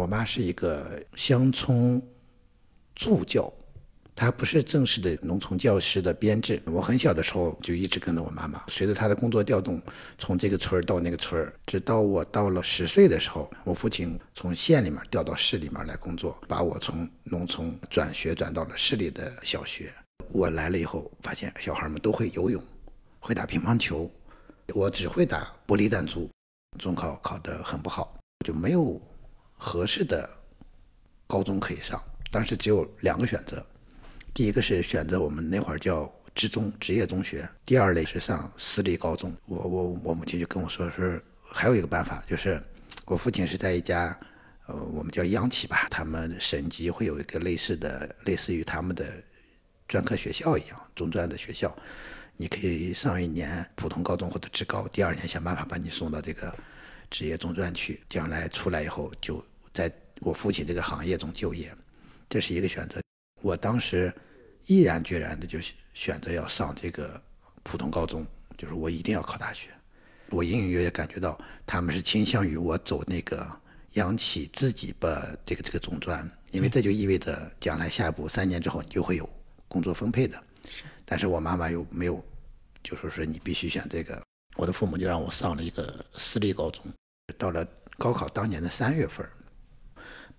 我妈是一个乡村助教，她不是正式的农村教师的编制。我很小的时候就一直跟着我妈妈，随着她的工作调动，从这个村儿到那个村儿，直到我到了十岁的时候，我父亲从县里面调到市里面来工作，把我从农村转学转到了市里的小学。我来了以后，发现小孩们都会游泳，会打乒乓球，我只会打玻璃弹珠。中考考得很不好，就没有。合适的高中可以上，当时只有两个选择，第一个是选择我们那会儿叫职中职业中学，第二类是上私立高中。我我我母亲就跟我说是还有一个办法，就是我父亲是在一家呃我们叫央企吧，他们省级会有一个类似的类似于他们的专科学校一样中专的学校，你可以上一年普通高中或者职高，第二年想办法把你送到这个职业中专去，将来出来以后就。在我父亲这个行业中就业，这是一个选择。我当时毅然决然的就选择要上这个普通高中，就是我一定要考大学。我隐隐约约感觉到他们是倾向于我走那个央企自己把这个这个中专，因为这就意味着将来下一步三年之后你就会有工作分配的。但是我妈妈又没有，就说是你必须选这个。我的父母就让我上了一个私立高中。到了高考当年的三月份。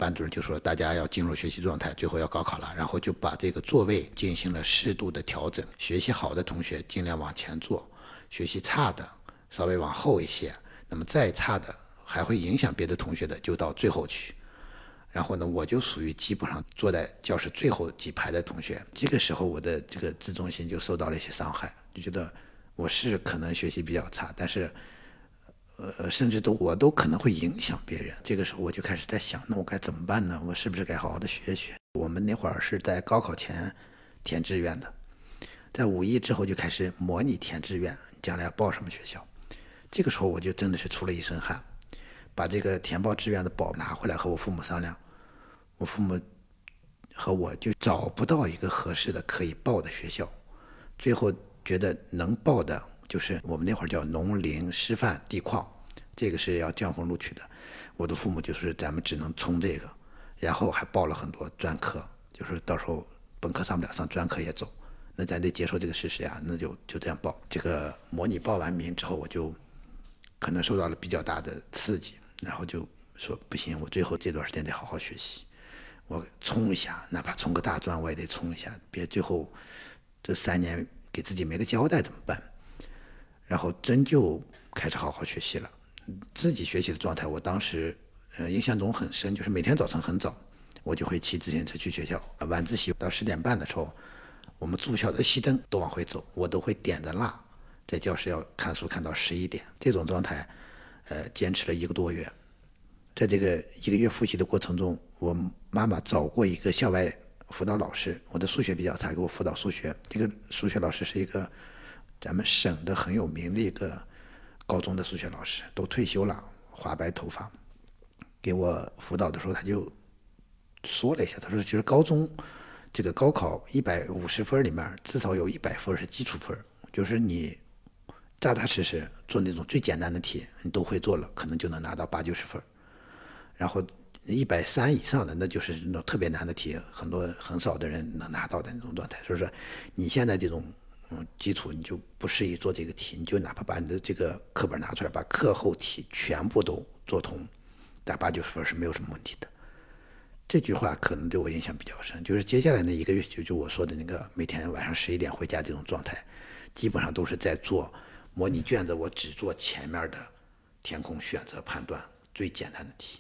班主任就说大家要进入学习状态，最后要高考了，然后就把这个座位进行了适度的调整。学习好的同学尽量往前坐，学习差的稍微往后一些。那么再差的还会影响别的同学的，就到最后去。然后呢，我就属于基本上坐在教室最后几排的同学。这个时候我的这个自尊心就受到了一些伤害，就觉得我是可能学习比较差，但是。呃，甚至都我都可能会影响别人。这个时候我就开始在想，那我该怎么办呢？我是不是该好好的学学？我们那会儿是在高考前填志愿的，在五一之后就开始模拟填志愿，将来要报什么学校。这个时候我就真的是出了一身汗，把这个填报志愿的宝拿回来和我父母商量，我父母和我就找不到一个合适的可以报的学校，最后觉得能报的。就是我们那会儿叫农林师范地矿，这个是要降分录取的。我的父母就是咱们只能冲这个，然后还报了很多专科，就是到时候本科上不了，上专科也走。那咱得接受这个事实呀，那就就这样报。这个模拟报完名之后，我就可能受到了比较大的刺激，然后就说不行，我最后这段时间得好好学习，我冲一下，哪怕冲个大专我也得冲一下，别最后这三年给自己没个交代怎么办？然后真就开始好好学习了，自己学习的状态，我当时呃印象中很深，就是每天早晨很早，我就会骑自行车去学校，晚自习到十点半的时候，我们住校的熄灯都往回走，我都会点着蜡在教室要看书看到十一点，这种状态，呃坚持了一个多月，在这个一个月复习的过程中，我妈妈找过一个校外辅导老师，我的数学比较差，给我辅导数学，这个数学老师是一个。咱们省的很有名的一个高中的数学老师都退休了，花白头发，给我辅导的时候，他就说了一下，他说其实高中这个高考一百五十分里面，至少有一百分是基础分，就是你扎扎实实做那种最简单的题，你都会做了，可能就能拿到八九十分。然后一百三以上的，那就是那种特别难的题，很多很少的人能拿到的那种状态。所以说你现在这种。嗯，基础你就不适宜做这个题，你就哪怕把你的这个课本拿出来，把课后题全部都做通，打八九十分是没有什么问题的。这句话可能对我印象比较深，就是接下来那一个月，就就我说的那个每天晚上十一点回家这种状态，基本上都是在做模拟卷子，我只做前面的填空、选择、判断最简单的题，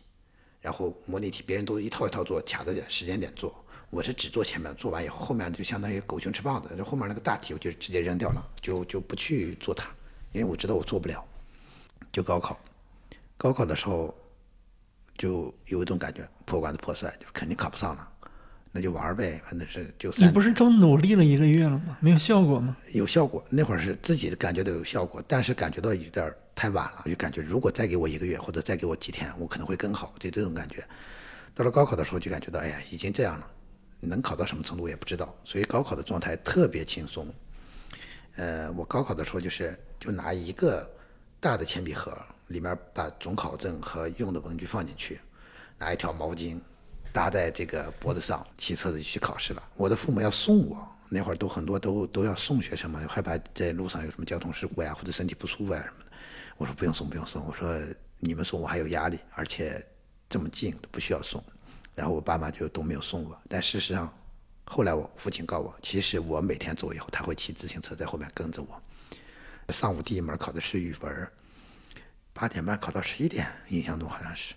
然后模拟题别人都一套一套做，卡着点时间点做。我是只做前面，做完以后，后面就相当于狗熊吃棒子，就后面那个大题我就直接扔掉了，就就不去做它，因为我知道我做不了。就高考，高考的时候就有一种感觉，破罐子破摔，就肯定考不上了，那就玩呗，反正是就。你不是都努力了一个月了吗？没有效果吗？有效果，那会儿是自己感觉到有效果，但是感觉到有点太晚了，就感觉如果再给我一个月或者再给我几天，我可能会更好，就这种感觉。到了高考的时候就感觉到，哎呀，已经这样了。能考到什么程度也不知道，所以高考的状态特别轻松。呃，我高考的时候就是就拿一个大的铅笔盒，里面把准考证和用的文具放进去，拿一条毛巾搭在这个脖子上，骑车子去考试了。我的父母要送我，那会儿都很多都都要送学生嘛，害怕在路上有什么交通事故呀，或者身体不舒服啊什么的。我说不用送，不用送。我说你们送我还有压力，而且这么近都不需要送。然后我爸妈就都没有送我。但事实上，后来我父亲告我，其实我每天走以后，他会骑自行车在后面跟着我。上午第一门考的是语文，八点半考到十一点，印象中好像是。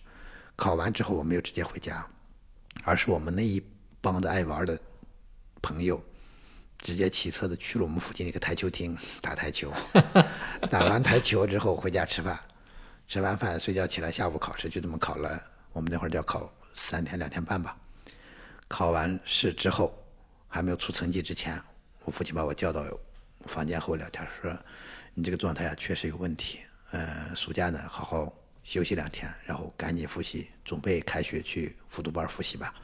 考完之后我没有直接回家，而是我们那一帮子爱玩的朋友，直接骑车子去了我们附近一个台球厅打台球。打完台球之后回家吃饭，吃完饭睡觉起来，下午考试就这么考了。我们那会儿要考三天两天半吧。考完试之后，还没有出成绩之前，我父亲把我叫到房间和我聊天说。你这个状态啊，确实有问题。嗯，暑假呢，好好休息两天，然后赶紧复习，准备开学去复读班复习吧。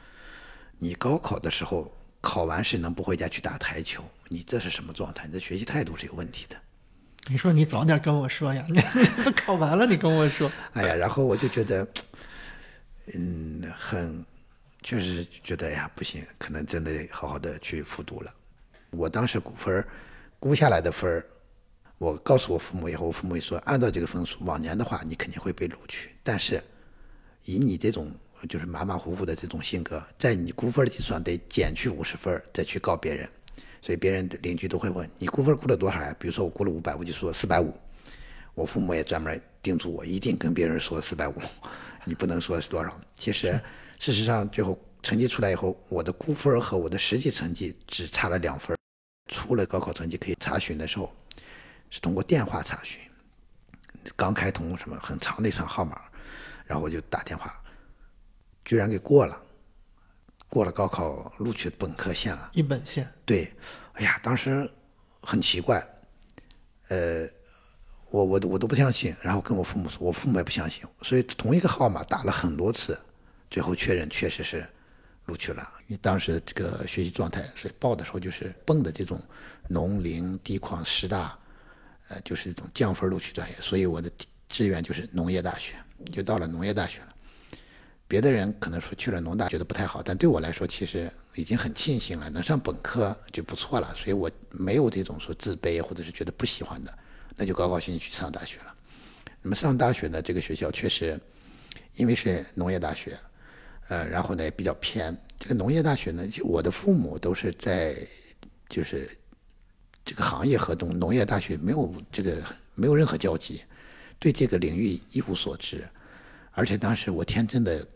你高考的时候考完试能不回家去打台球？你这是什么状态？你的学习态度是有问题的。你说你早点跟我说呀！你 都考完了，你跟我说。哎呀，然后我就觉得，嗯，很，确实觉得呀，不行，可能真的好好的去复读了。我当时估分估下来的分儿。我告诉我父母以后，我父母也说，按照这个分数，往年的话你肯定会被录取。但是，以你这种就是马马虎虎的这种性格，在你估分的计算得减去五十分再去告别人，所以别人邻居都会问你估分估了多少呀？比如说我估了五百，我就说四百五。我父母也专门叮嘱我，一定跟别人说四百五，你不能说是多少。其实，事实上最后成绩出来以后，我的估分和我的实际成绩只差了两分。出了高考成绩可以查询的时候。是通过电话查询，刚开通什么很长的一串号码，然后我就打电话，居然给过了，过了高考录取本科线了。一本线。对，哎呀，当时很奇怪，呃，我我我都不相信，然后跟我父母说，我父母也不相信，所以同一个号码打了很多次，最后确认确实是录取了。你当时这个学习状态，所以报的时候就是报的这种农林地矿师大。呃，就是这种降分录取专业，所以我的志愿就是农业大学，就到了农业大学了。别的人可能说去了农大觉得不太好，但对我来说其实已经很庆幸了，能上本科就不错了，所以我没有这种说自卑或者是觉得不喜欢的，那就高高兴兴去上大学了。那么上大学呢，这个学校确实因为是农业大学，呃，然后呢也比较偏。这个农业大学呢，就我的父母都是在就是。这个行业和农农业大学没有这个没有任何交集，对这个领域一无所知，而且当时我天真的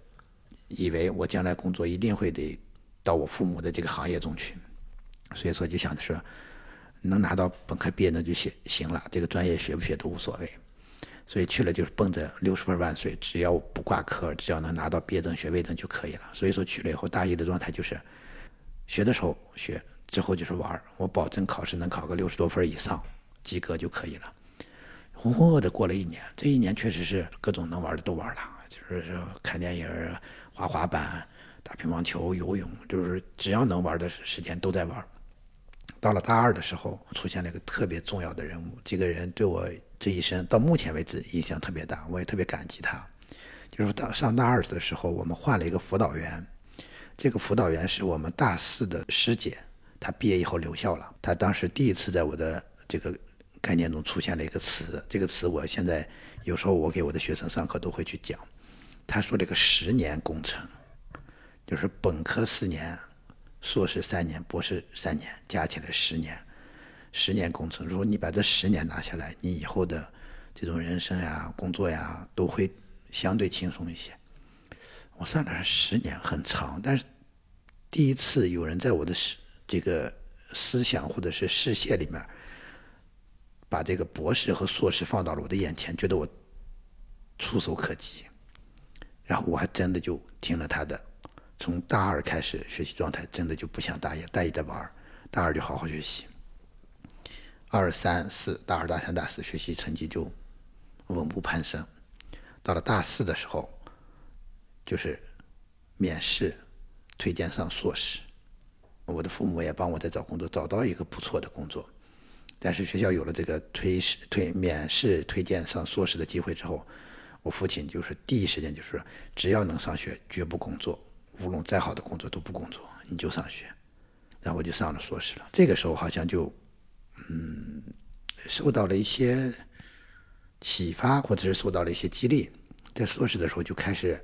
以为我将来工作一定会得到我父母的这个行业中去，所以说就想着说能拿到本科毕业证就行行了，这个专业学不学都无所谓，所以去了就是奔着六十分万岁，只要不挂科，只要能拿到毕业证、学位证就可以了。所以说去了以后，大一的状态就是学的时候学。之后就是玩儿，我保证考试能考个六十多分以上，及格就可以了。浑浑噩的过了一年，这一年确实是各种能玩的都玩了，就是说看电影、滑滑板、打乒乓球、游泳，就是只要能玩的时间都在玩。到了大二的时候，出现了一个特别重要的人物，这个人对我这一生到目前为止影响特别大，我也特别感激他。就是到上大二的时候，我们换了一个辅导员，这个辅导员是我们大四的师姐。她毕业以后留校了。她当时第一次在我的这个概念中出现了一个词，这个词我现在有时候我给我的学生上课都会去讲。他说这个十年工程，就是本科四年，硕士三年，博士三年，加起来十年。十年工程，如果你把这十年拿下来，你以后的这种人生呀、工作呀，都会相对轻松一些。我算了十年很长，但是第一次有人在我的十。这个思想或者是视线里面，把这个博士和硕士放到了我的眼前，觉得我触手可及，然后我还真的就听了他的。从大二开始学习状态真的就不像大一，大一在玩大二就好好学习。二三四，大二、大三、大四学习成绩就稳步攀升。到了大四的时候，就是面试推荐上硕士。我的父母也帮我在找工作，找到一个不错的工作。但是学校有了这个推试推免试推荐上硕士的机会之后，我父亲就是第一时间就是只要能上学，绝不工作，无论再好的工作都不工作，你就上学。然后我就上了硕士了。这个时候好像就，嗯，受到了一些启发，或者是受到了一些激励，在硕士的时候就开始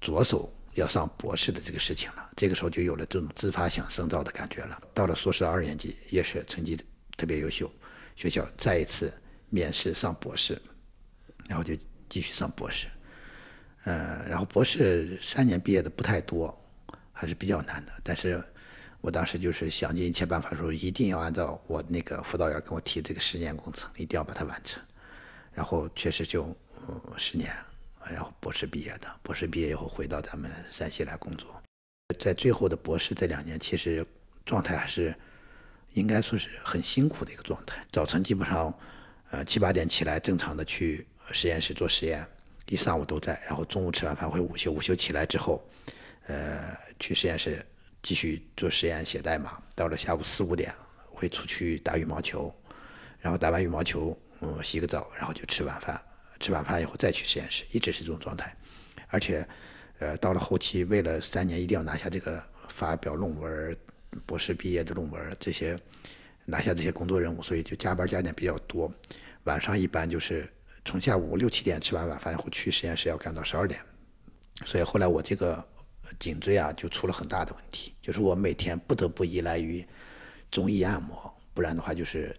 着手要上博士的这个事情了。这个时候就有了这种自发想深造的感觉了。到了硕士二年级，也是成绩特别优秀，学校再一次面试上博士，然后就继续上博士。呃，然后博士三年毕业的不太多，还是比较难的。但是我当时就是想尽一切办法说，一定要按照我那个辅导员跟我提这个十年工程，一定要把它完成。然后确实就十年，然后博士毕业的。博士毕业以后回到咱们山西来工作，在最后的博士这两年，其实状态还是应该说是很辛苦的一个状态。早晨基本上呃七八点起来，正常的去实验室做实验，一上午都在。然后中午吃完饭会午休，午休起来之后，呃去实验室继续做实验写代码。到了下午四五点会出去打羽毛球，然后打完羽毛球。嗯，洗个澡，然后就吃晚饭。吃晚饭以后再去实验室，一直是这种状态。而且，呃，到了后期，为了三年一定要拿下这个发表论文、博士毕业的论文这些，拿下这些工作任务，所以就加班加点比较多。晚上一般就是从下午六七点吃完晚饭以后去实验室要干到十二点。所以后来我这个颈椎啊就出了很大的问题，就是我每天不得不依赖于中医按摩，不然的话就是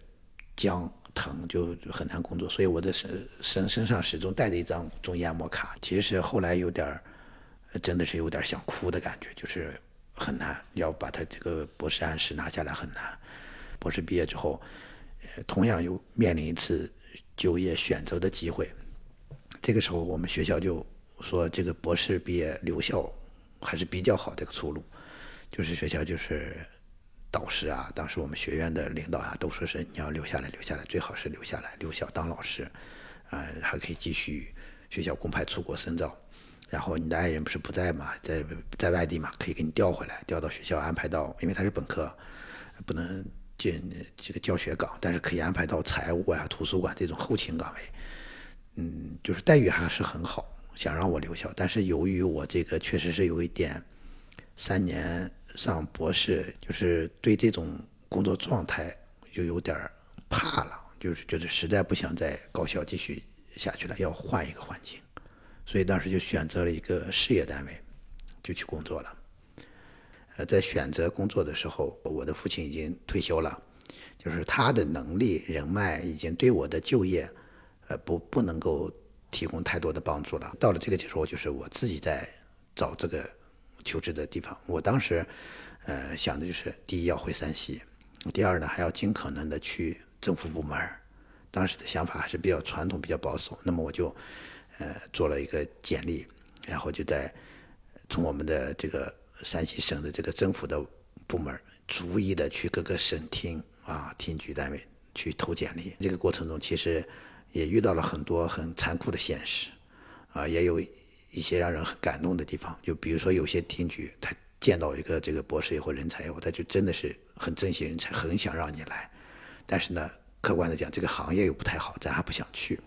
僵。疼就很难工作，所以我的身身身上始终带着一张中医按摩卡。其实后来有点儿，真的是有点想哭的感觉，就是很难要把他这个博士按时拿下来很难。博士毕业之后，呃，同样又面临一次就业选择的机会。这个时候我们学校就说，这个博士毕业留校还是比较好的一个出路，就是学校就是。导师啊，当时我们学院的领导啊，都说是你要留下来，留下来，最好是留下来，留校当老师，呃，还可以继续学校公派出国深造。然后你的爱人不是不在嘛，在在外地嘛，可以给你调回来，调到学校安排到，因为他是本科，不能进这个教学岗，但是可以安排到财务啊、图书馆这种后勤岗位。嗯，就是待遇还是很好，想让我留校，但是由于我这个确实是有一点三年。上博士就是对这种工作状态就有点怕了，就是觉得实在不想在高校继续下去了，要换一个环境，所以当时就选择了一个事业单位，就去工作了。呃，在选择工作的时候，我的父亲已经退休了，就是他的能力人脉已经对我的就业，呃，不不能够提供太多的帮助了。到了这个时候，就是我自己在找这个。求职的地方，我当时，呃，想的就是，第一要回山西，第二呢，还要尽可能的去政府部门当时的想法还是比较传统、比较保守。那么我就，呃，做了一个简历，然后就在从我们的这个山西省的这个政府的部门逐一的去各个省厅啊、厅局单位去投简历。这个过程中，其实也遇到了很多很残酷的现实，啊，也有。一些让人很感动的地方，就比如说有些厅局，他见到一个这个博士以后人才以后，他就真的是很珍惜人才，很想让你来。但是呢，客观的讲，这个行业又不太好，咱还不想去。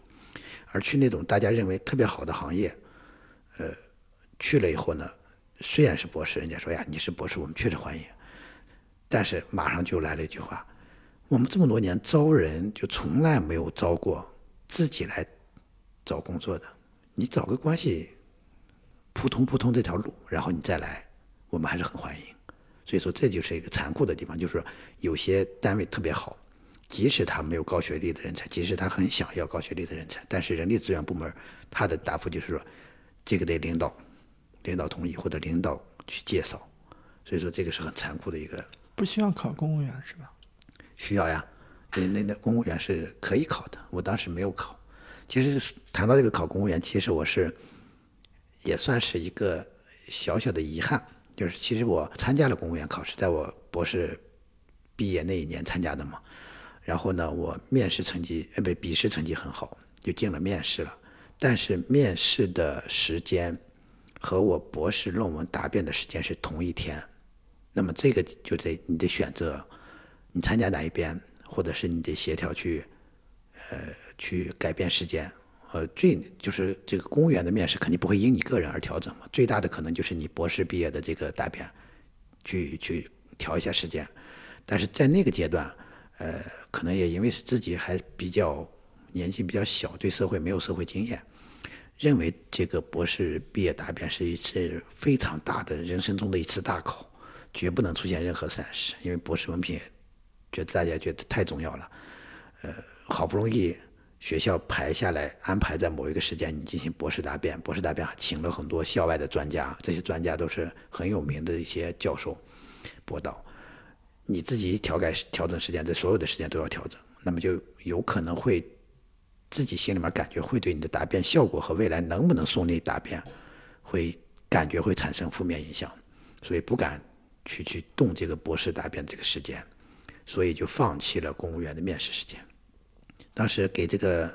而去那种大家认为特别好的行业，呃，去了以后呢，虽然是博士，人家说呀你是博士，我们确实欢迎。但是马上就来了一句话：我们这么多年招人，就从来没有招过自己来找工作的，你找个关系。扑通扑通这条路，然后你再来，我们还是很欢迎。所以说，这就是一个残酷的地方，就是说有些单位特别好，即使他没有高学历的人才，即使他很想要高学历的人才，但是人力资源部门他的答复就是说，这个得领导，领导同意或者领导去介绍。所以说，这个是很残酷的一个。不需要考公务员是吧？需要呀，那那那公务员是可以考的，我当时没有考。其实谈到这个考公务员，其实我是。也算是一个小小的遗憾，就是其实我参加了公务员考试，在我博士毕业那一年参加的嘛。然后呢，我面试成绩呃不笔试成绩很好，就进了面试了。但是面试的时间和我博士论文答辩的时间是同一天，那么这个就得你得选择你参加哪一边，或者是你得协调去呃去改变时间呃，最就是这个公务员的面试肯定不会因你个人而调整嘛，最大的可能就是你博士毕业的这个答辩，去去调一下时间。但是在那个阶段，呃，可能也因为是自己还比较年纪比较小，对社会没有社会经验，认为这个博士毕业答辩是一次非常大的人生中的一次大考，绝不能出现任何闪失，因为博士文凭，觉得大家觉得太重要了，呃，好不容易学校排下来安排在某一个时间你进行博士答辩，博士答辩还请了很多校外的专家，这些专家都是很有名的一些教授博导。你自己调改调整时间，这所有的时间都要调整，那么就有可能会自己心里面感觉会对你的答辩效果和未来能不能顺利答辩，会感觉会产生负面影响，所以不敢去去动这个博士答辩这个时间，所以就放弃了公务员的面试时间。当时给这个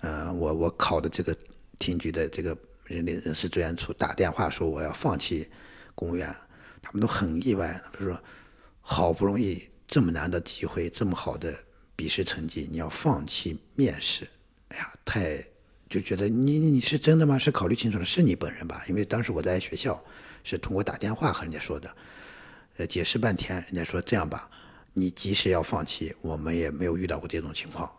呃我我考的这个厅局的这个人力人事资源处打电话说我要放弃公务员，他们都很意外，他说。好不容易这么难的机会，这么好的笔试成绩，你要放弃面试？哎呀，太就觉得你你是真的吗？是考虑清楚了，是你本人吧？因为当时我在学校是通过打电话和人家说的，呃，解释半天，人家说这样吧，你即使要放弃，我们也没有遇到过这种情况，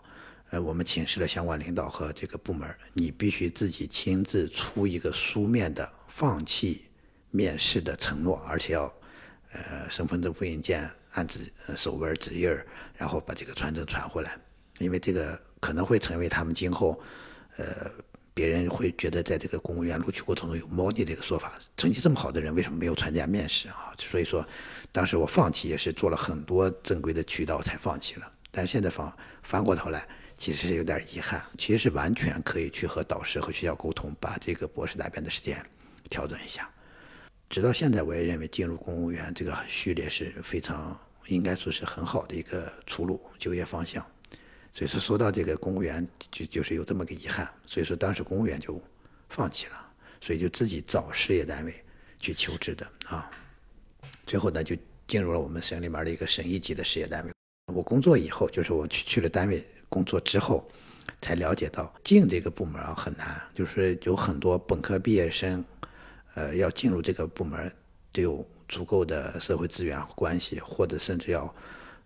呃，我们请示了相关领导和这个部门，你必须自己亲自出一个书面的放弃面试的承诺，而且要。呃，身份证复印件按指手纹指印，然后把这个传真传回来，因为这个可能会成为他们今后，呃，别人会觉得在这个公务员录取过程中有猫腻这个说法。成绩这么好的人，为什么没有参加面试啊？所以说，当时我放弃也是做了很多正规的渠道才放弃了。但是现在翻翻过头来，其实是有点遗憾。其实是完全可以去和导师和学校沟通，把这个博士答辩的时间调整一下。直到现在，我也认为进入公务员这个序列是非常应该说是很好的一个出路就业方向。所以说，说到这个公务员，就就是有这么个遗憾。所以说，当时公务员就放弃了，所以就自己找事业单位去求职的啊。最后呢，就进入了我们省里面的一个省一级的事业单位。我工作以后，就是我去去了单位工作之后，才了解到进这个部门啊很难，就是有很多本科毕业生。呃，要进入这个部门，得有足够的社会资源关系，或者甚至要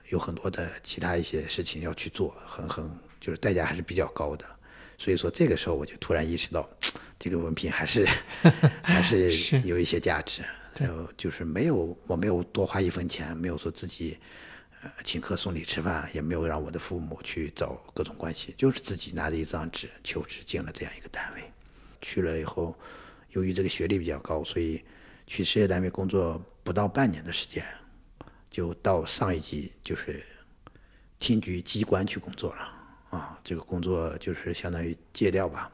有很多的其他一些事情要去做，很很就是代价还是比较高的。所以说这个时候我就突然意识到，这个文凭还是 还是有一些价值。就就是没有我没有多花一分钱，没有说自己呃请客送礼吃饭，也没有让我的父母去找各种关系，就是自己拿着一张纸求职进了这样一个单位，去了以后。由于这个学历比较高，所以去事业单位工作不到半年的时间，就到上一级就是厅局机关去工作了啊。这个工作就是相当于借调吧，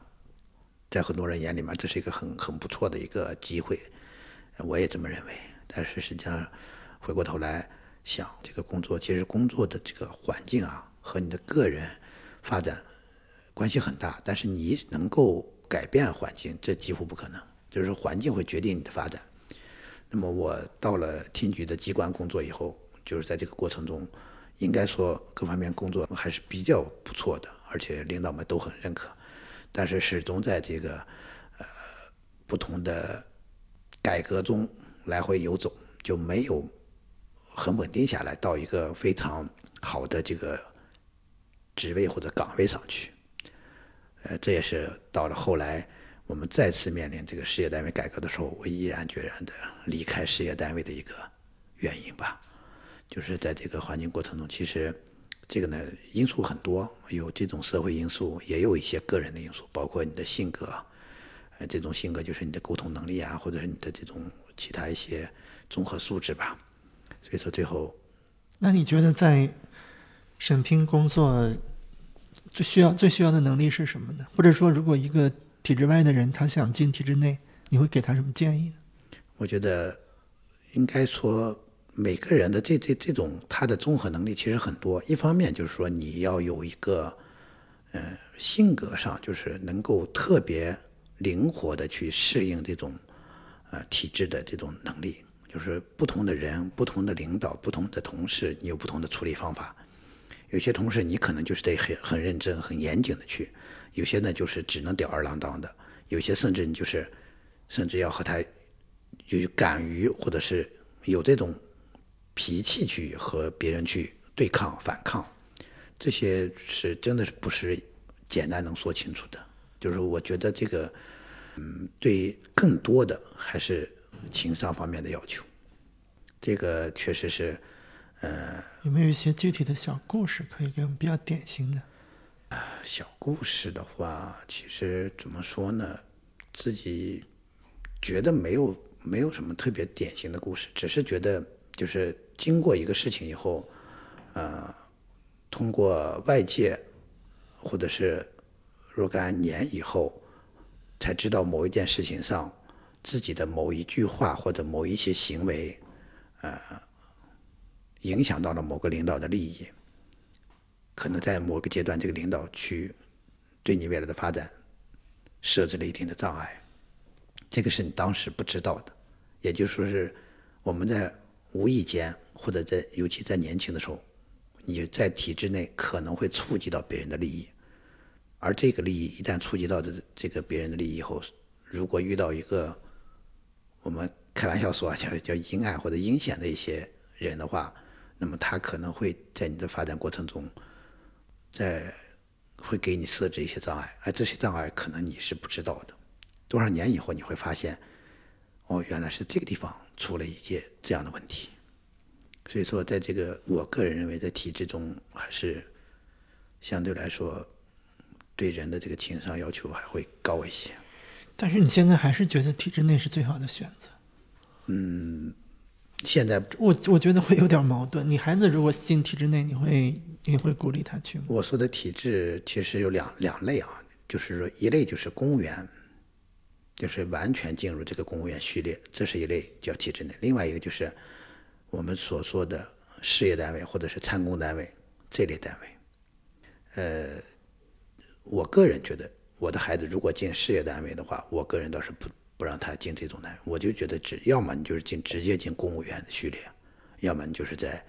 在很多人眼里面，这是一个很很不错的一个机会，我也这么认为。但是实际上回过头来想，这个工作其实工作的这个环境啊，和你的个人发展关系很大，但是你能够改变环境，这几乎不可能。就是环境会决定你的发展。那么我到了厅局的机关工作以后，就是在这个过程中，应该说各方面工作还是比较不错的，而且领导们都很认可。但是始终在这个呃不同的改革中来回游走，就没有很稳定下来到一个非常好的这个职位或者岗位上去。呃，这也是到了后来。我们再次面临这个事业单位改革的时候，我毅然决然的离开事业单位的一个原因吧，就是在这个环境过程中，其实这个呢因素很多，有这种社会因素，也有一些个人的因素，包括你的性格，呃，这种性格就是你的沟通能力啊，或者是你的这种其他一些综合素质吧。所以说最后，那你觉得在省厅工作最需要最需要的能力是什么呢？或者说，如果一个体制外的人，他想进体制内，你会给他什么建议呢？我觉得，应该说每个人的这这这种他的综合能力其实很多。一方面就是说你要有一个，呃，性格上就是能够特别灵活的去适应这种，呃，体制的这种能力。就是不同的人、不同的领导、不同的同事，你有不同的处理方法。有些同事你可能就是得很很认真、很严谨的去，有些呢就是只能吊儿郎当的，有些甚至你就是甚至要和他有敢于或者是有这种脾气去和别人去对抗、反抗，这些是真的是不是简单能说清楚的。就是我觉得这个，嗯，对更多的还是情商方面的要求，这个确实是，呃，有没有一些具体的小故事可以给我们比较典型的？小故事的话，其实怎么说呢？自己觉得没有没有什么特别典型的故事，只是觉得就是经过一个事情以后，呃，通过外界或者是若干年以后，才知道某一件事情上自己的某一句话或者某一些行为，呃，影响到了某个领导的利益。可能在某个阶段，这个领导去对你未来的发展设置了一定的障碍，这个是你当时不知道的，也就是说是我们在无意间或者在尤其在年轻的时候，你在体制内可能会触及到别人的利益，而这个利益一旦触及到的这个别人的利益以后，如果遇到一个我们开玩笑说啊叫叫阴暗或者阴险的一些人的话，那么他可能会在你的发展过程中。在会给你设置一些障碍，而这些障碍可能你是不知道的。多少年以后你会发现，哦，原来是这个地方出了一些这样的问题。所以说，在这个我个人认为，在体制中还是相对来说对人的这个情商要求还会高一些。但是你现在还是觉得体制内是最好的选择？嗯，现在我我觉得会有点矛盾。你孩子如果进体制内，你会？你会鼓励他去吗？我说的体制其实有两两类啊，就是说一类就是公务员，就是完全进入这个公务员序列，这是一类叫体制内；另外一个就是我们所说的事业单位或者是参公单位这类单位。呃，我个人觉得，我的孩子如果进事业单位的话，我个人倒是不不让他进这种单位，我就觉得只要么你就是进直接进公务员序列，要么你就是在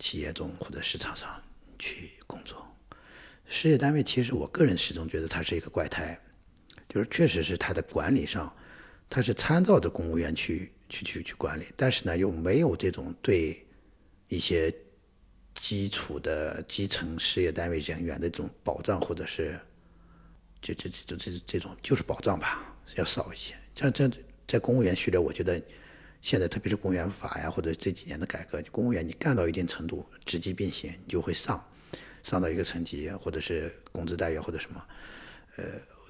企业中或者市场上。去工作，事业单位其实我个人始终觉得它是一个怪胎，就是确实是它的管理上，它是参照着公务员去去去去管理，但是呢又没有这种对一些基础的基层事业单位人员的这种保障，或者是这这这这这种就是保障吧，要少一些。像这在公务员序列，我觉得现在特别是公务员法呀，或者这几年的改革，公务员你干到一定程度，职级并行，你就会上。上到一个层级，或者是工资待遇或者什么，呃，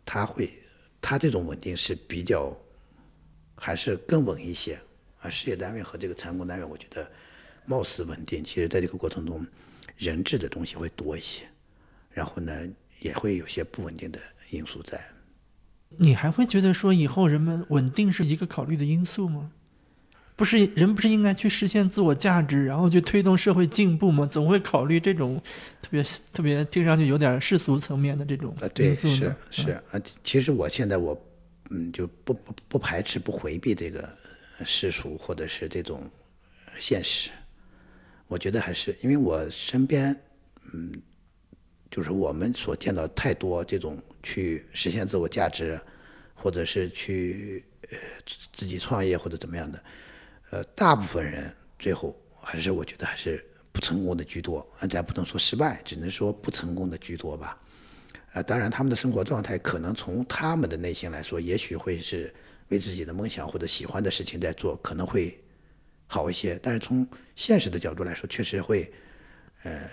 他会，他这种稳定是比较，还是更稳一些。而事业单位和这个参公单位，我觉得貌似稳定，其实在这个过程中，人质的东西会多一些，然后呢，也会有些不稳定的因素在。你还会觉得说以后人们稳定是一个考虑的因素吗？不是人不是应该去实现自我价值，然后去推动社会进步吗？总会考虑这种特别特别听上去有点世俗层面的这种因素呢？是是啊，其实我现在我嗯就不不不排斥不回避这个世俗或者是这种现实。我觉得还是因为我身边嗯就是我们所见到太多这种去实现自我价值，或者是去呃自己创业或者怎么样的。呃，大部分人最后还是我觉得还是不成功的居多，啊，咱不能说失败，只能说不成功的居多吧。呃，当然他们的生活状态可能从他们的内心来说，也许会是为自己的梦想或者喜欢的事情在做，可能会好一些。但是从现实的角度来说，确实会，呃，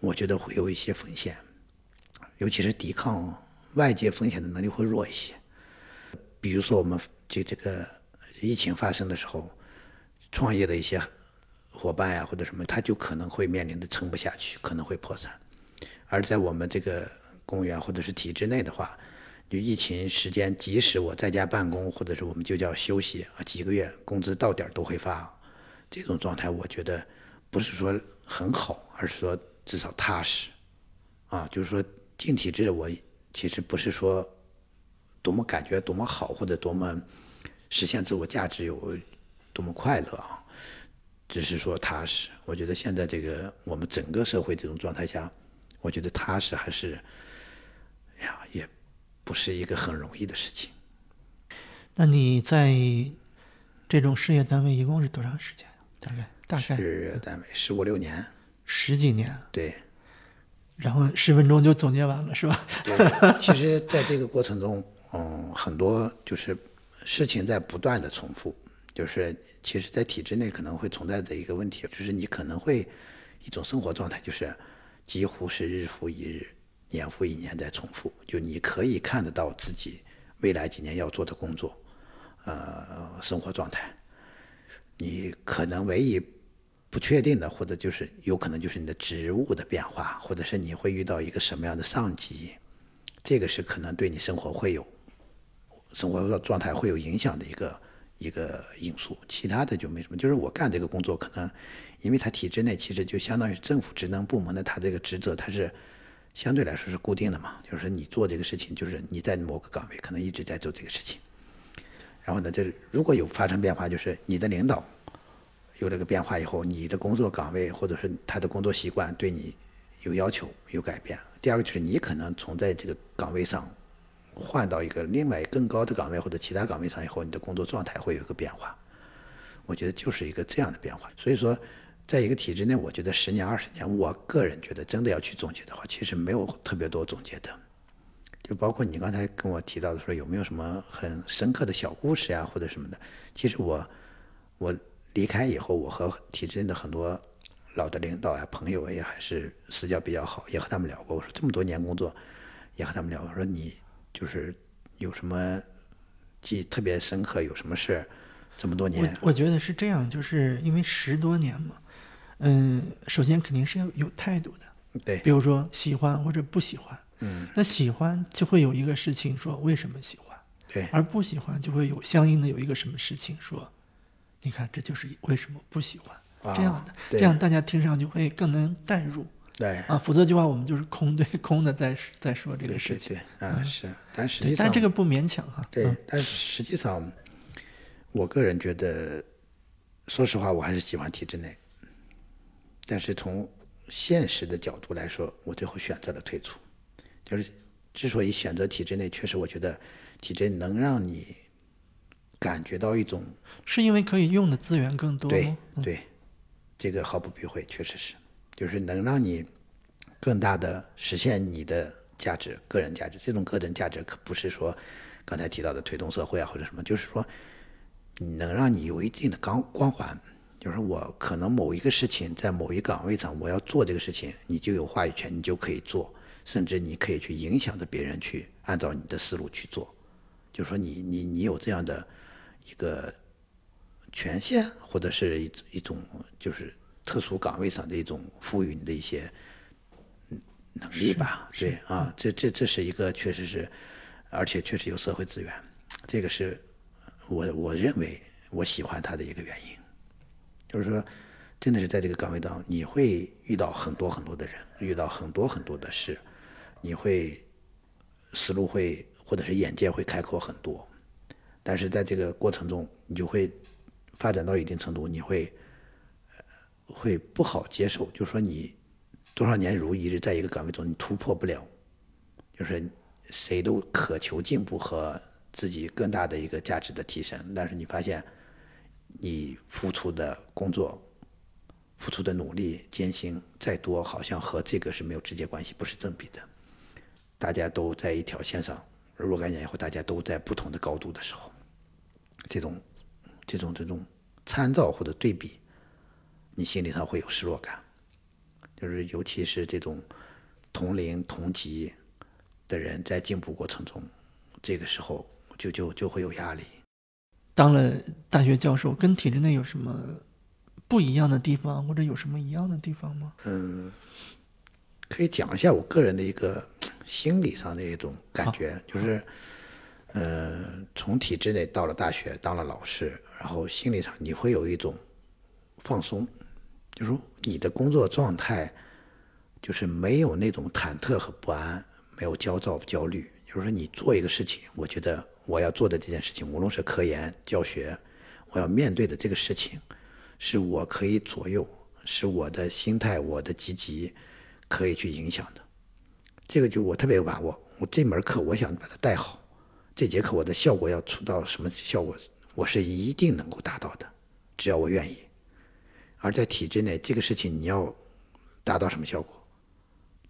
我觉得会有一些风险，尤其是抵抗外界风险的能力会弱一些。比如说我们这这个疫情发生的时候。创业的一些伙伴呀，或者什么，他就可能会面临的撑不下去，可能会破产。而在我们这个公务员或者是体制内的话，就疫情时间，即使我在家办公，或者是我们就叫休息啊，几个月工资到点都会发。这种状态，我觉得不是说很好，而是说至少踏实。啊，就是说进体制，我其实不是说多么感觉多么好，或者多么实现自我价值有。多么快乐啊！只是说踏实。我觉得现在这个我们整个社会这种状态下，我觉得踏实还是，哎呀，也不是一个很容易的事情。那你在这种事业单位一共是多长时间？大概大概是单位十五六年，十几年，对然后十分钟就总结完了，是吧？对。其实，在这个过程中，嗯，很多就是事情在不断的重复。就是其实，在体制内可能会存在的一个问题，就是你可能会一种生活状态，就是几乎是日复一日、年复一年在重复。就你可以看得到自己未来几年要做的工作，呃，生活状态。你可能唯一不确定的，或者就是有可能就是你的职务的变化，或者是你会遇到一个什么样的上级，这个是可能对你生活会有生活状态会有影响的一个一个因素。其他的就没什么。就是我干这个工作，可能因为它体制内其实就相当于政府职能部门的，它这个职责它是相对来说是固定的嘛。就是说你做这个事情，就是你在某个岗位可能一直在做这个事情。然后呢，就是如果有发生变化，就是你的领导有这个变化以后，你的工作岗位或者是他的工作习惯对你有要求、有改变。第二个就是你可能从在这个岗位上换到一个另外更高的岗位或者其他岗位上以后，你的工作状态会有一个变化。我觉得就是一个这样的变化。所以说，在一个体制内，我觉得十年、二十年，我个人觉得真的要去总结的话，其实没有特别多总结的。就包括你刚才跟我提到的说有没有什么很深刻的小故事呀，或者什么的。其实我我离开以后，我和体制内的很多老的领导呀、朋友也还是私交比较好，也和他们聊过。我说这么多年工作，也和他们聊。我说你就是有什么记忆特别深刻，有什么事儿这么多年？我我觉得是这样，就是因为十多年嘛，嗯，首先肯定是要有态度的，对比如说喜欢或者不喜欢。嗯，那喜欢就会有一个事情说为什么喜欢，对而不喜欢就会有相应的有一个什么事情说，你看这就是为什么不喜欢、啊这样的，对这样大家听上去会更能代入对。啊，否则的话我们就是空 对空的在在说这个事情，对，啊是，但实际，上但这个不勉强哈，对嗯，但实际上，我个人觉得，说实话，我还是喜欢体制内。但是从现实的角度来说，我最后选择了退出。就是之所以选择体制内，确实我觉得体制内能让你感觉到一种是因为可以用的资源更多对对，这个毫不避讳，确实是，就是能让你更大的实现你的价值、个人价值。这种个人价值可不是说刚才提到的推动社会啊或者什么，就是说能让你有一定的光光环。就是我可能某一个事情在某一岗位上，我要做这个事情，你就有话语权，你就可以做，甚至你可以去影响着别人去按照你的思路去做。就是说你你你有这样的一个权限，或者是一一种就是特殊岗位上的一种赋予你的一些嗯能力吧。对啊，这这这是一个确实是，而且确实有社会资源，这个是我我认为我喜欢他的一个原因。就是说，真的是在这个岗位当中，你会遇到很多很多的人，遇到很多很多的事，你会思路会或者是眼界会开阔很多，但是在这个过程中，你就会发展到一定程度，你会呃会不好接受，就是说你多少年如一日在一个岗位中，你突破不了，就是谁都渴求进步和自己更大的一个价值的提升，但是你发现你付出的工作、付出的努力、艰辛再多，好像和这个是没有直接关系，不是正比的。大家都在一条线上，若干年以后，大家都在不同的高度的时候，这种、这种、这种参照或者对比，你心理上会有失落感。就是尤其是这种同龄同级的人在进步过程中，这个时候就就就会有压力。当了大学教授，跟体制内有什么不一样的地方，或者有什么一样的地方吗？嗯可以讲一下我个人的一个心理上的一种感觉，就是，呃，从体制内到了大学当了老师，然后心理上你会有一种放松，就是你的工作状态就是没有那种忐忑和不安，没有焦躁焦虑，就是说你做一个事情，我觉得我要做的这件事情，无论是科研教学，我要面对的这个事情，是我可以左右，是我的心态、我的积极可以去影响的。这个就我特别有把握。我这门课我想把它带好，这节课我的效果要出到什么效果，我是一定能够达到的，只要我愿意。而在体制内，这个事情你要达到什么效果，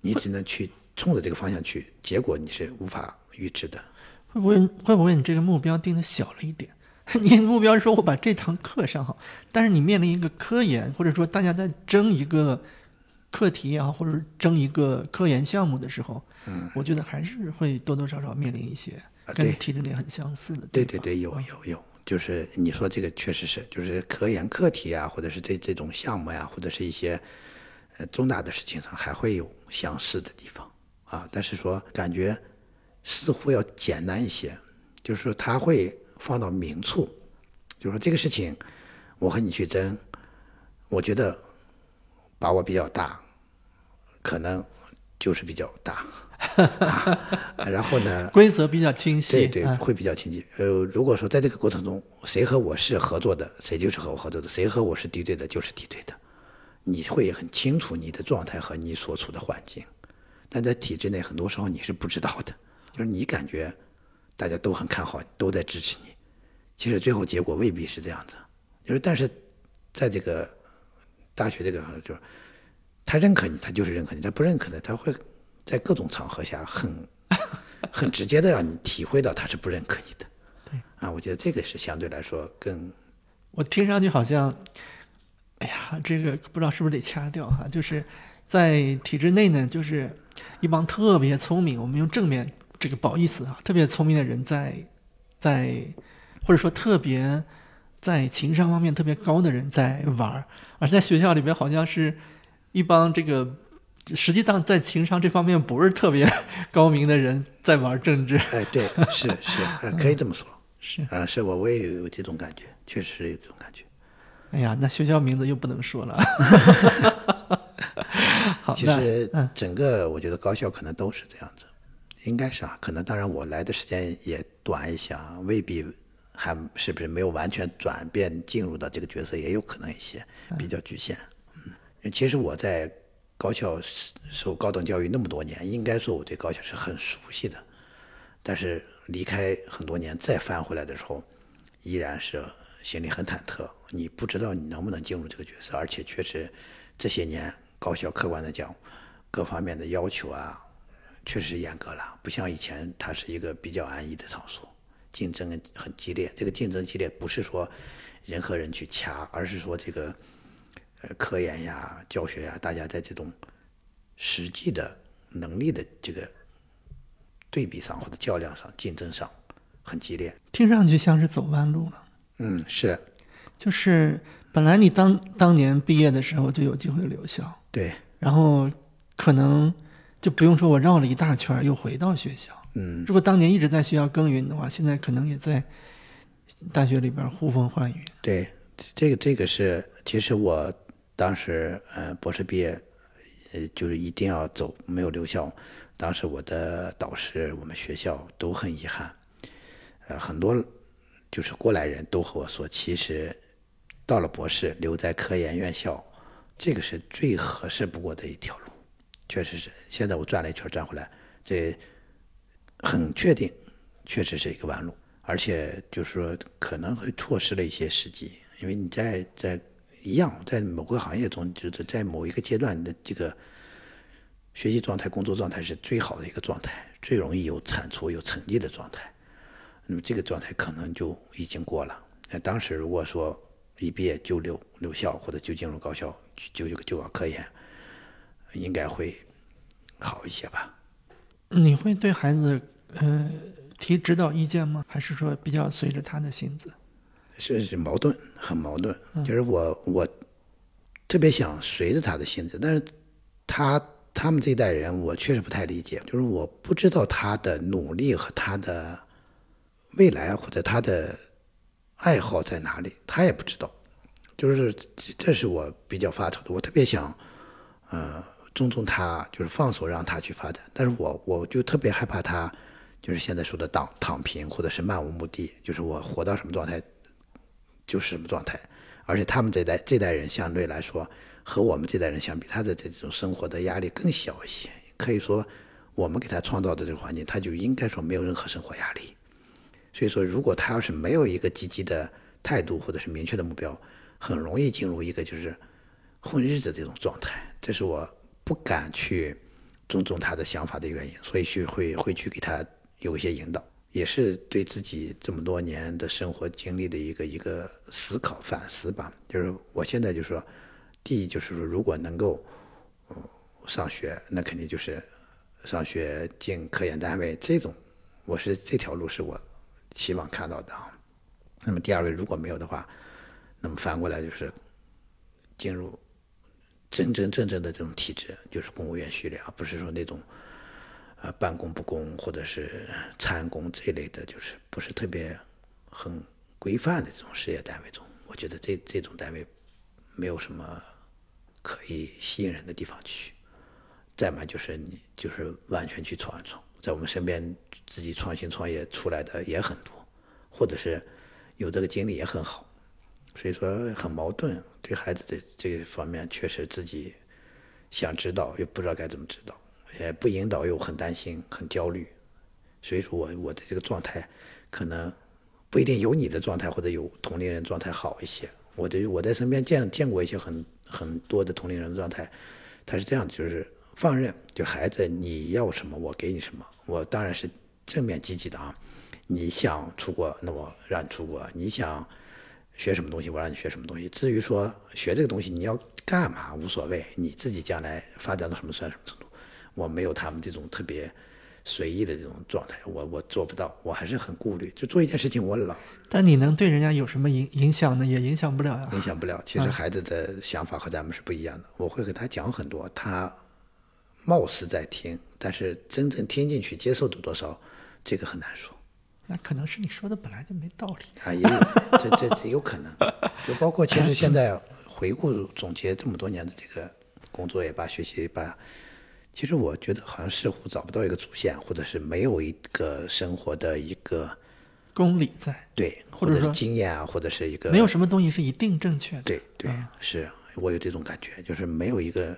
你只能去冲着这个方向去，结果你是无法预知的。会不会会不会你这个目标定的小了一点？你的目标是说我把这堂课上好，但是你面临一个科研，或者说大家在争一个课题也好，或者争一个科研项目的时候，嗯，我觉得还是会多多少少面临一些跟体制内很相似的。对对对，有有有，就是你说这个确实是，就是科研课题啊，或者是这这种项目呀、或者是一些呃重大的事情上，还会有相似的地方啊。但是说感觉似乎要简单一些，就是说他会放到明处，就是说这个事情我和你去争，我觉得把握比较大，可能就是比较大。啊然后呢，规则比较清晰，对对，啊会比较清晰。呃，如果说在这个过程中，谁和我是合作的，谁就是和我合作的；谁和我是敌对的，就是敌对的。你会很清楚你的状态和你所处的环境，但在体制内，很多时候你是不知道的，就是你感觉大家都很看好你，都在支持你，其实最后结果未必是这样子。就是但是在这个大学这个就是他认可你，他就是认可你；他不认可的，他会在各种场合下很很直接的让你体会到他是不认可你的。对啊，我觉得这个是相对来说更我听上去好像，哎呀，这个不知道是不是得掐掉哈？就是在体制内呢，就是一帮特别聪明，我们用正面这个褒义词啊，特别聪明的人在在，或者说特别在情商方面特别高的人在玩儿，而在学校里边好像是一帮这个。实际上，在情商这方面不是特别高明的人在玩政治，哎，对，是是，呃，可以这么说，是啊、是我我也有有这种感觉，确实有这种感觉。哎呀，那学校名字又不能说了。好，其实整个我觉得高校可能都是这样子，应该是啊，可能当然我来的时间也短一些啊，未必还是不是没有完全转变进入到这个角色，也有可能一些比较局限。嗯，其实我在高校受高等教育那么多年，应该说我对高校是很熟悉的，但是离开很多年再翻回来的时候，依然是心里很忐忑。你不知道你能不能进入这个角色，而且确实这些年高校客观的讲，各方面的要求啊，确实严格了，不像以前它是一个比较安逸的场所，竞争很激烈。这个竞争激烈不是说人和人去掐，而是说这个呃科研呀、教学呀，大家在这种实际的能力的这个对比上或者较量上、竞争上很激烈。听上去像是走弯路了。嗯，是就是本来你当当年毕业的时候就有机会留校，对，然后可能就不用说我绕了一大圈又回到学校。嗯，如果当年一直在学校耕耘的话，现在可能也在大学里边呼风唤雨。对，这个这个是，其实我当时呃博士毕业，呃就是一定要走，没有留校。当时我的导师，我们学校都很遗憾，呃很多就是过来人都和我说，其实到了博士留在科研院校，这个是最合适不过的一条路，确实是。现在我转了一圈转回来，这很确定，确实是一个弯路。而且就是说可能会错失了一些时机，因为你在在一样在某个行业中，就是在某一个阶段的这个学习状态、工作状态是最好的一个状态，最容易有产出、有成绩的状态。那么这个状态可能就已经过了。那当时如果说一毕业就留留校，或者就进入高校，就就就搞科研，应该会好一些吧。你会对孩子呃提指导意见吗？还是说比较随着他的性子？是是矛盾，很矛盾。就是我我特别想随着他的性子，但是他他们这一代人，我确实不太理解。就是我不知道他的努力和他的未来或者他的爱好在哪里，他也不知道。就是这是我比较发愁的。我特别想，呃，尊重他，就是放手让他去发展。但是我我就特别害怕他，就是现在说的躺躺平或者是漫无目的，就是我活到什么状态就是什么状态，而且他们这代这代人相对来说和我们这代人相比，他的这种生活的压力更小一些。可以说，我们给他创造的这个环境，他就应该说没有任何生活压力。所以说，如果他要是没有一个积极的态度或者是明确的目标，很容易进入一个就是混日子这种状态。这是我不敢去尊重他的想法的原因，所以去会会去给他有一些引导，也是对自己这么多年的生活经历的一个一个思考反思吧。就是我现在就说，第一就是说，如果能够嗯上学，那肯定就是上学进科研单位这种，我是这条路是我希望看到的啊。那么第二个如果没有的话，那么反过来就是进入真真正正的这种体制，就是公务员序列，而不是说那种呃半公不公或者是参公这类的，就是不是特别很规范的这种事业单位中。我觉得这这种单位没有什么可以吸引人的地方去。再嘛就是你就是完全去闯一闯，在我们身边自己创新创业出来的也很多，或者是有这个经历也很好。所以说很矛盾，对孩子的这方面确实自己想知道又不知道该怎么指导，呃不引导又很担心很焦虑，所以说我我的这个状态可能不一定有你的状态或者有同龄人状态好一些。我的我在身边见见过一些很很多的同龄人状态，他是这样的，就是放任，就孩子你要什么我给你什么，我当然是正面积极的啊，你想出国那我让你出国，你想。学什么东西，我让你学什么东西。至于说学这个东西你要干嘛，无所谓，你自己将来发展到什么算什么程度。我没有他们这种特别随意的这种状态，我我做不到，我还是很顾虑。就做一件事情，我老。但你能对人家有什么影影响呢？也影响不了呀。影响不了。其实孩子的想法和咱们是不一样的。我会给他讲很多，他貌似在听，但是真正听进去、接受的多少，这个很难说。那可能是你说的本来就没道理啊，也有这这这有可能，就包括其实现在回顾总结这么多年的这个工作也罢，学习也罢，其实我觉得好像似乎找不到一个主线，或者是没有一个生活的一个公理在，对，或者是经验啊，或者是一个没有什么东西是一定正确的，对对，是我有这种感觉，就是没有一个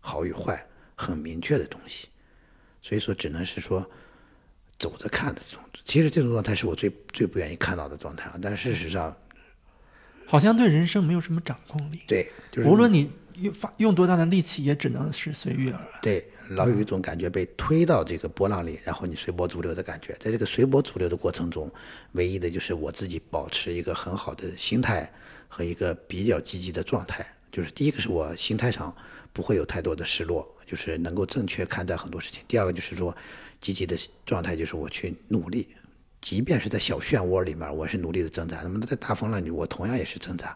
好与坏很明确的东西，所以说只能是说。走着看的这种，其实这种状态是我最最不愿意看到的状态啊。但事实上，好像对人生没有什么掌控力。对，就是无论你用发用多大的力气，也只能是随遇而安。对，老有一种感觉被推到这个波浪里，然后你随波逐流的感觉。在这个随波逐流的过程中，唯一的就是我自己保持一个很好的心态和一个比较积极的状态。就是第一个是我心态上不会有太多的失落，就是能够正确看待很多事情。第二个就是说。积极的状态就是我去努力，即便是在小漩涡里面，我是努力的挣扎。那么在大风浪里，我同样也是挣扎，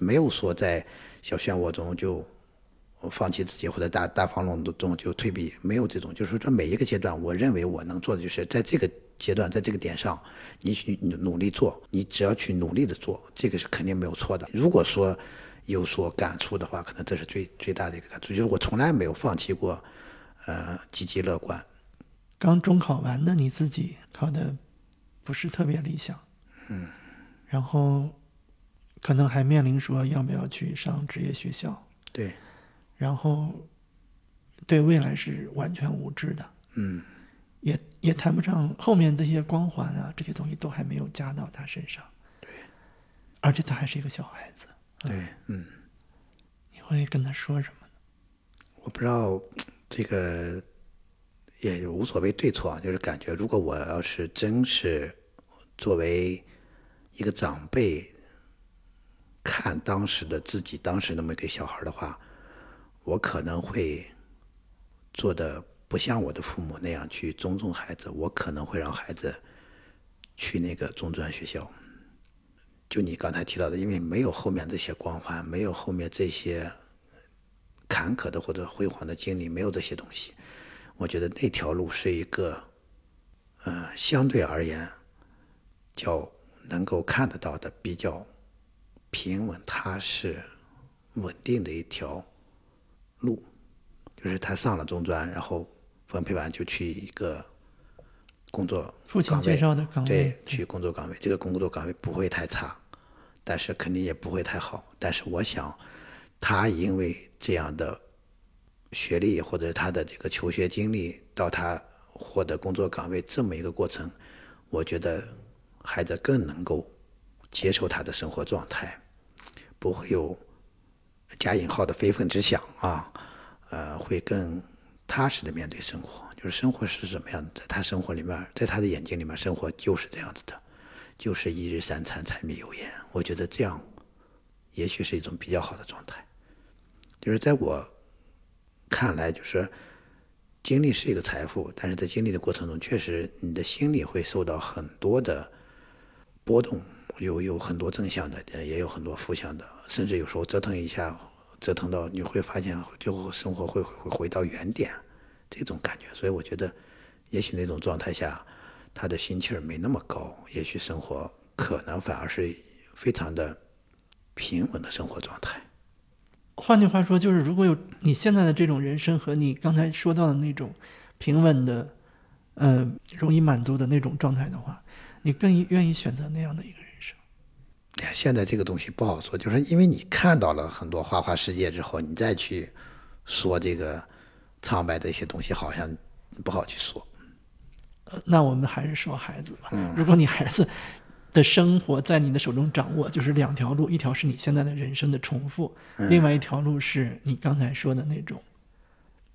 没有说在小漩涡中就放弃自己，或者大大风浪中就退避，没有这种。就是说，每一个阶段，我认为我能做的就是在这个阶段，在这个点上，你去努力做，你只要去努力的做，这个是肯定没有错的。如果说有所感触的话，可能这是最最大的一个感触，就是我从来没有放弃过，呃，积极乐观。刚中考完的你自己考的不是特别理想，嗯，然后可能还面临说要不要去上职业学校，对，然后对未来是完全无知的，嗯，也也谈不上后面这些光环啊，这些东西都还没有加到他身上，对，而且他还是一个小孩子，对，嗯，你会跟他说什么呢？我不知道这个。也无所谓对错啊，就是感觉，如果我要是真是作为一个长辈看当时的自己，当时那么一个小孩的话，我可能会做的不像我的父母那样去尊重孩子，我可能会让孩子去那个中专学校。就你刚才提到的，因为没有后面这些光环，没有后面这些坎坷的或者辉煌的经历，没有这些东西。我觉得那条路是一个，呃，相对而言，较能够看得到的比较平稳、踏实、稳定的一条路。就是他上了中专，然后分配完就去一个工作父亲介绍的岗位，对，去工作岗位。这个工作岗位不会太差，但是肯定也不会太好。但是我想，他因为这样的学历或者他的这个求学经历，到他获得工作岗位这么一个过程，我觉得孩子更能够接受他的生活状态，不会有加引号的非分之想啊，呃，会更踏实的面对生活。就是生活是什么样的，在他生活里面，在他的眼睛里面，生活就是这样子的，就是一日三餐，柴米油盐。我觉得这样，也许是一种比较好的状态。就是在我看来，就是经历是一个财富，但是在经历的过程中，确实你的心里会受到很多的波动，有有很多正向的，也有很多负向的，甚至有时候折腾一下，折腾到你会发现，最后生活会会回到原点。这种感觉，所以我觉得，也许那种状态下，他的心气儿没那么高，也许生活可能反而是非常的平稳的生活状态。换句话说，就是如果有你现在的这种人生和你刚才说到的那种平稳的、呃，容易满足的那种状态的话，你更愿意选择那样的一个。现在这个东西不好说，就是因为你看到了很多花花世界之后，你再去说这个。苍白的一些东西好像不好去说。呃，那我们还是说孩子吧。如果你孩子的生活在你的手中掌握，就是两条路：一条是你现在的人生的重复，另外一条路是你刚才说的那种，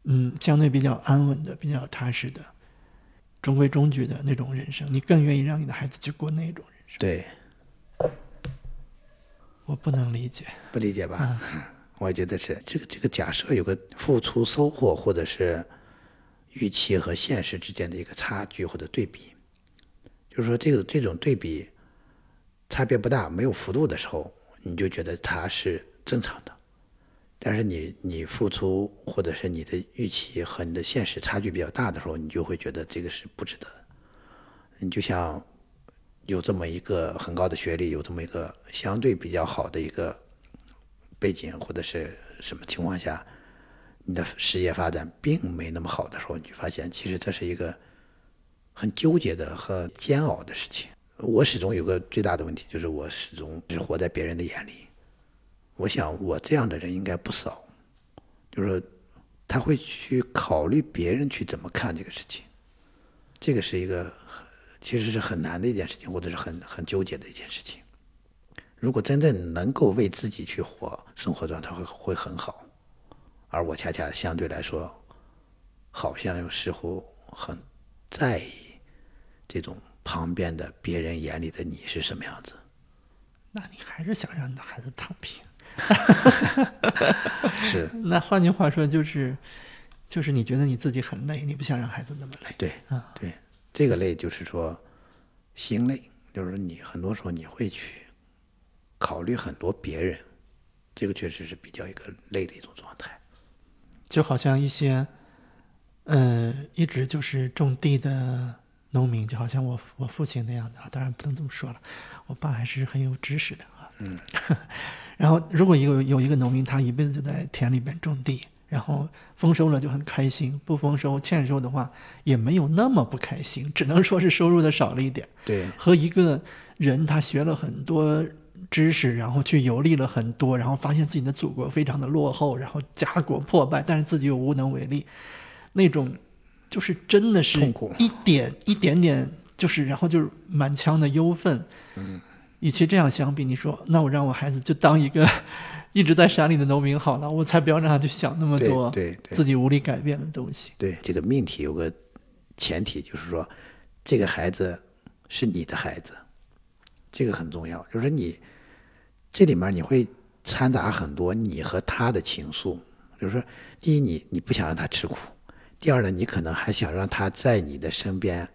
嗯，相对比较安稳的、比较踏实的、中规中矩的那种人生。你更愿意让你的孩子去过那种人生？对。我不能理解。不理解吧？我觉得是这个这个假设有个付出收获，或者是预期和现实之间的一个差距或者对比，就是说这个这种对比差别不大、没有幅度的时候，你就觉得它是正常的。但是你你付出或者是你的预期和你的现实差距比较大的时候，你就会觉得这个是不值得。你就像有这么一个很高的学历，有这么一个相对比较好的一个。背景或者是什么情况下，你的事业发展并没那么好的时候，你就发现其实这是一个很纠结的和煎熬的事情。我始终有个最大的问题，就是我始终是活在别人的眼里。我想我这样的人应该不少，就是他会去考虑别人去怎么看这个事情，这个是一个其实是很难的一件事情，或者是很很纠结的一件事情。如果真正能够为自己去活，生活状态会会很好，而我恰恰相对来说，好像又似乎很在意这种旁边的别人眼里的你是什么样子。那你还是想让你的孩子躺平？是。那换句话说，就是就是你觉得你自己很累，你不想让孩子那么累。对，啊，对，这个累就是说心累，就是你很多时候你会去。考虑很多别人，这个确实是比较一个累的一种状态。就好像一些，呃，一直就是种地的农民，就好像我我父亲那样的啊，当然不能这么说了，我爸还是很有知识的啊。嗯。然后，如果有有一个农民，他一辈子就在田里边种地，然后丰收了就很开心，不丰收欠收的话也没有那么不开心，只能说是收入的少了一点。对。和一个人他学了很多。知识，然后去游历了很多，然后发现自己的祖国非常的落后，然后家国破败，但是自己又无能为力，那种就是真的是痛苦一点一点点，就是然后就是满腔的忧愤。嗯，与其这样相比，你说那我让我孩子就当一个一直在山里的农民好了，我才不要让他去想那么多对自己无力改变的东西。对这个命题有个前提，就是说这个孩子是你的孩子，这个很重要，就是你。这里面你会掺杂很多你和他的情愫，就是说，第一，你你不想让他吃苦；第二呢，你可能还想让他在你的身边；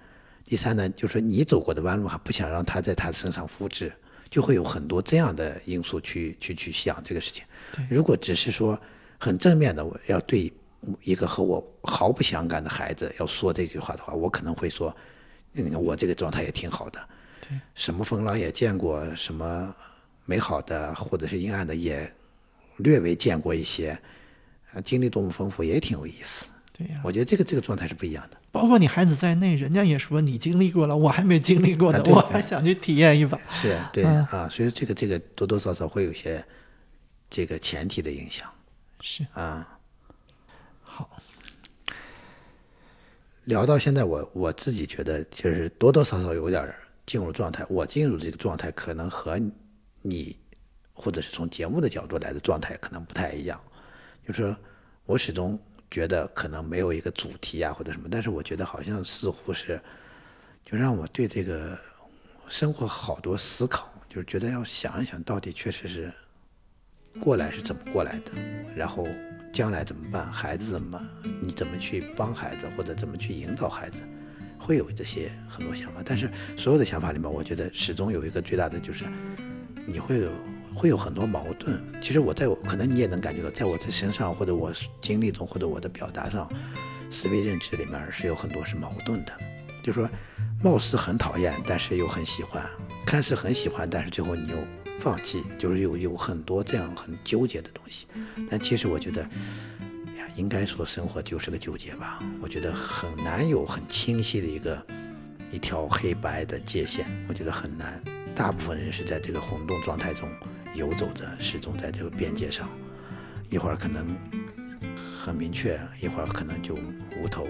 第三呢，就是说你走过的弯路还不想让他在他身上复制，就会有很多这样的因素去去去想这个事情。如果只是说很正面的，我要对一个和我毫不相干的孩子要说这句话的话，我可能会说，嗯，我这个状态也挺好的，什么风浪也见过，什么。美好的或者是阴暗的，也略微见过一些，经历多么丰富，也挺有意思。对呀、我觉得这个这个状态是不一样的。包括你孩子在内，人家也说你经历过了，我还没经历过呢，啊我还想去体验一把。是对、嗯啊，所以这个这个多多少少会有些这个前提的影响是啊。好，聊到现在我，我自己觉得就是多多少少有点进入状态。我进入这个状态，可能和你或者是从节目的角度来的状态可能不太一样。就是我始终觉得可能没有一个主题啊或者什么，但是我觉得好像似乎是就让我对这个生活好多思考，就是觉得要想一想，到底确实是过来是怎么过来的，然后将来怎么办，孩子怎么，你怎么去帮孩子，或者怎么去引导孩子，会有这些很多想法。但是所有的想法里面，我觉得始终有一个最大的就是，你会有会有很多矛盾。其实我在我可能你也能感觉到，在我的身上或者我经历中或者我的表达上，思维认知里面是有很多是矛盾的。就是说，貌似很讨厌，但是又很喜欢；看似很喜欢，但是最后你又放弃，就是有有很多这样很纠结的东西。但其实我觉得，呀，应该说生活就是个纠结吧。我觉得很难有很清晰的一个一条黑白的界限，我觉得很难。大部分人是在这个混动状态中游走着，始终在这个边界上，一会儿可能很明确，一会儿可能就无头。